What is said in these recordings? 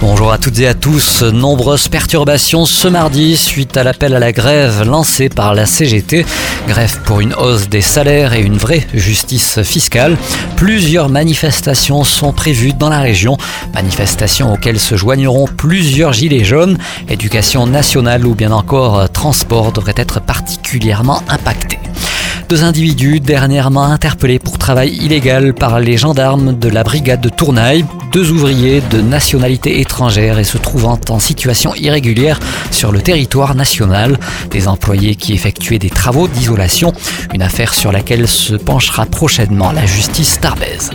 Bonjour à toutes et à tous. Nombreuses perturbations ce mardi suite à l'appel à la grève lancé par la CGT. Grève pour une hausse des salaires et une vraie justice fiscale. Plusieurs manifestations sont prévues dans la région. Manifestations auxquelles se joigneront plusieurs gilets jaunes. Éducation nationale ou bien encore transport devraient être particulièrement impactés. Deux individus dernièrement interpellés pour travail illégal par les gendarmes de la brigade de Tournaille, deux ouvriers de nationalité étrangère et se trouvant en situation irrégulière sur le territoire national, des employés qui effectuaient des travaux d'isolation, une affaire sur laquelle se penchera prochainement la justice tarbaise.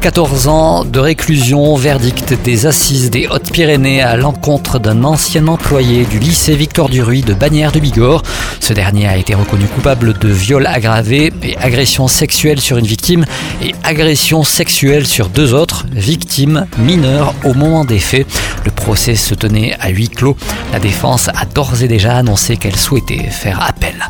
14 ans de réclusion, verdict des assises des Hautes-Pyrénées à l'encontre d'un ancien employé du lycée Victor Duruy de Bagnères de Bigorre. Ce dernier a été reconnu coupable de viol aggravé et agression sexuelle sur une victime et agression sexuelle sur deux autres victimes mineures au moment des faits. Le procès se tenait à huis clos. La défense a d'ores et déjà annoncé qu'elle souhaitait faire appel.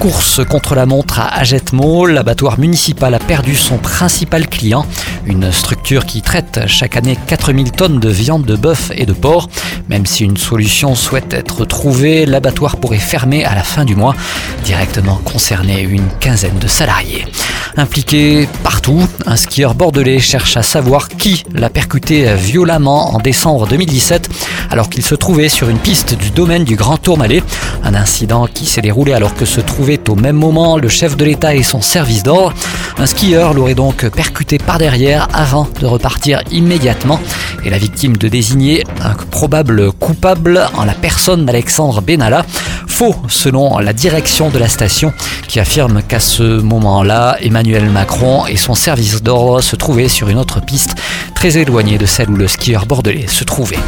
Course contre la montre à Agetmo, l'abattoir municipal a perdu son principal client, une structure qui traite chaque année 4000 tonnes de viande de bœuf et de porc. Même si une solution souhaite être trouvée, l'abattoir pourrait fermer à la fin du mois, directement concerné une quinzaine de salariés. Impliqué partout, un skieur bordelais cherche à savoir qui l'a percuté violemment en décembre 2017 alors qu'il se trouvait sur une piste du domaine du Grand Tourmalet. Un incident qui s'est déroulé alors que se trouvait au même moment le chef de l'État et son service d'ordre. Un skieur l'aurait donc percuté par derrière avant de repartir immédiatement et la victime de désigner un probable coupable en la personne d'Alexandre Benalla. Faux selon la direction de la station qui affirme qu'à ce moment-là, Emmanuel Macron et son service d'ordre se trouvaient sur une autre piste très éloignée de celle où le skieur bordelais se trouvait.